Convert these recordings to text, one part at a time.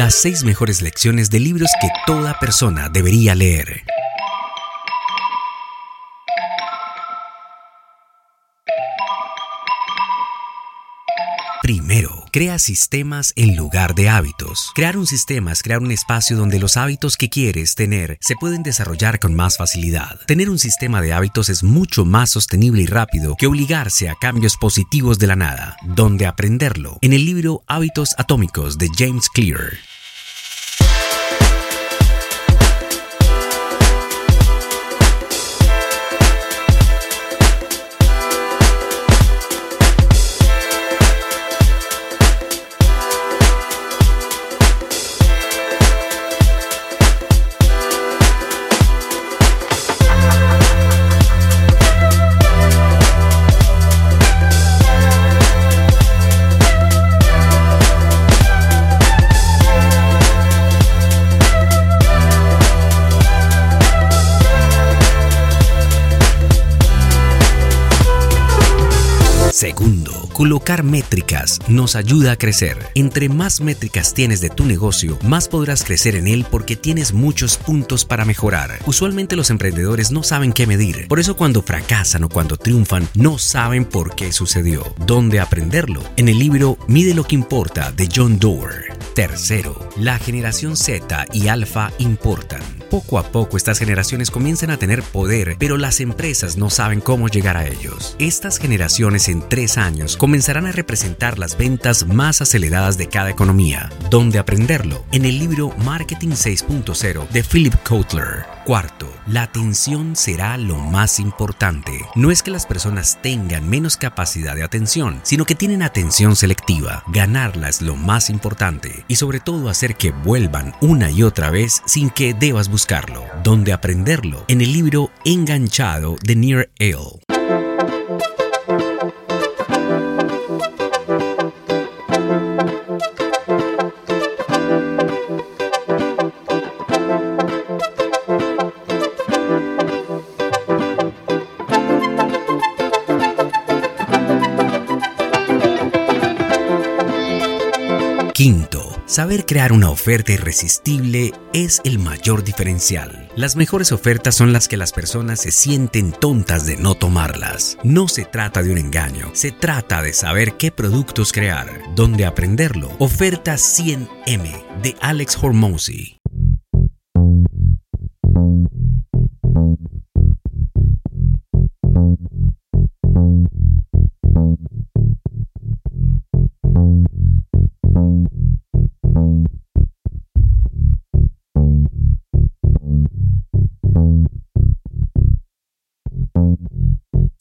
Las seis mejores lecciones de libros que toda persona debería leer. Primero, crea sistemas en lugar de hábitos. Crear un sistema es crear un espacio donde los hábitos que quieres tener se pueden desarrollar con más facilidad. Tener un sistema de hábitos es mucho más sostenible y rápido que obligarse a cambios positivos de la nada. Donde aprenderlo? En el libro Hábitos Atómicos de James Clear. Segundo, colocar métricas nos ayuda a crecer. Entre más métricas tienes de tu negocio, más podrás crecer en él porque tienes muchos puntos para mejorar. Usualmente los emprendedores no saben qué medir, por eso cuando fracasan o cuando triunfan no saben por qué sucedió. ¿Dónde aprenderlo? En el libro Mide lo que importa de John Doerr. Tercero, la generación Z y Alpha importan. Poco a poco estas generaciones comienzan a tener poder, pero las empresas no saben cómo llegar a ellos. Estas generaciones en tres años comenzarán a representar las ventas más aceleradas de cada economía. ¿Dónde aprenderlo? En el libro Marketing 6.0 de Philip Kotler. Cuarto, la atención será lo más importante. No es que las personas tengan menos capacidad de atención, sino que tienen atención selectiva. Ganarla es lo más importante y sobre todo hacer que vuelvan una y otra vez sin que debas buscarlo. ¿Dónde aprenderlo? En el libro Enganchado de Near Ale. Quinto, saber crear una oferta irresistible es el mayor diferencial. Las mejores ofertas son las que las personas se sienten tontas de no tomarlas. No se trata de un engaño, se trata de saber qué productos crear, dónde aprenderlo. Oferta 100M de Alex Hormozy.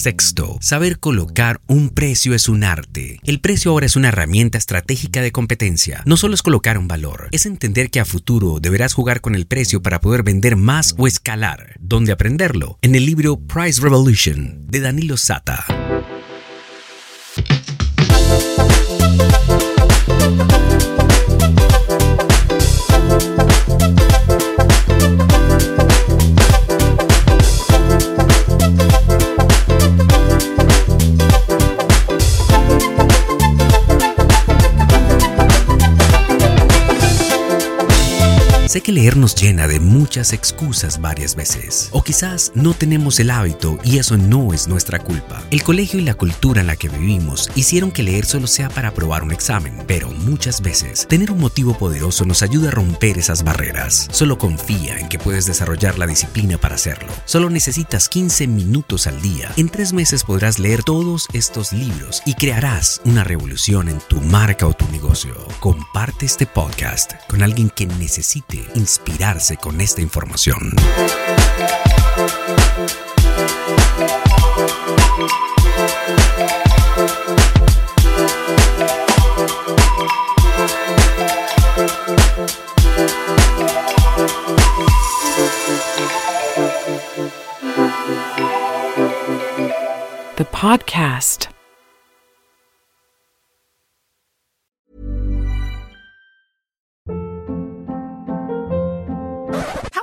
Sexto, saber colocar un precio es un arte. El precio ahora es una herramienta estratégica de competencia. No solo es colocar un valor, es entender que a futuro deberás jugar con el precio para poder vender más o escalar. ¿Dónde aprenderlo? En el libro Price Revolution de Danilo Sata. Sé que leer nos llena de muchas excusas varias veces. O quizás no tenemos el hábito y eso no es nuestra culpa. El colegio y la cultura en la que vivimos hicieron que leer solo sea para aprobar un examen, pero muchas veces tener un motivo poderoso nos ayuda a romper esas barreras. Solo confía en que puedes desarrollar la disciplina para hacerlo. Solo necesitas 15 minutos al día. En tres meses podrás leer todos estos libros y crearás una revolución en tu marca o tu negocio. Comparte este podcast con alguien que necesite inspirarse con esta información. The podcast.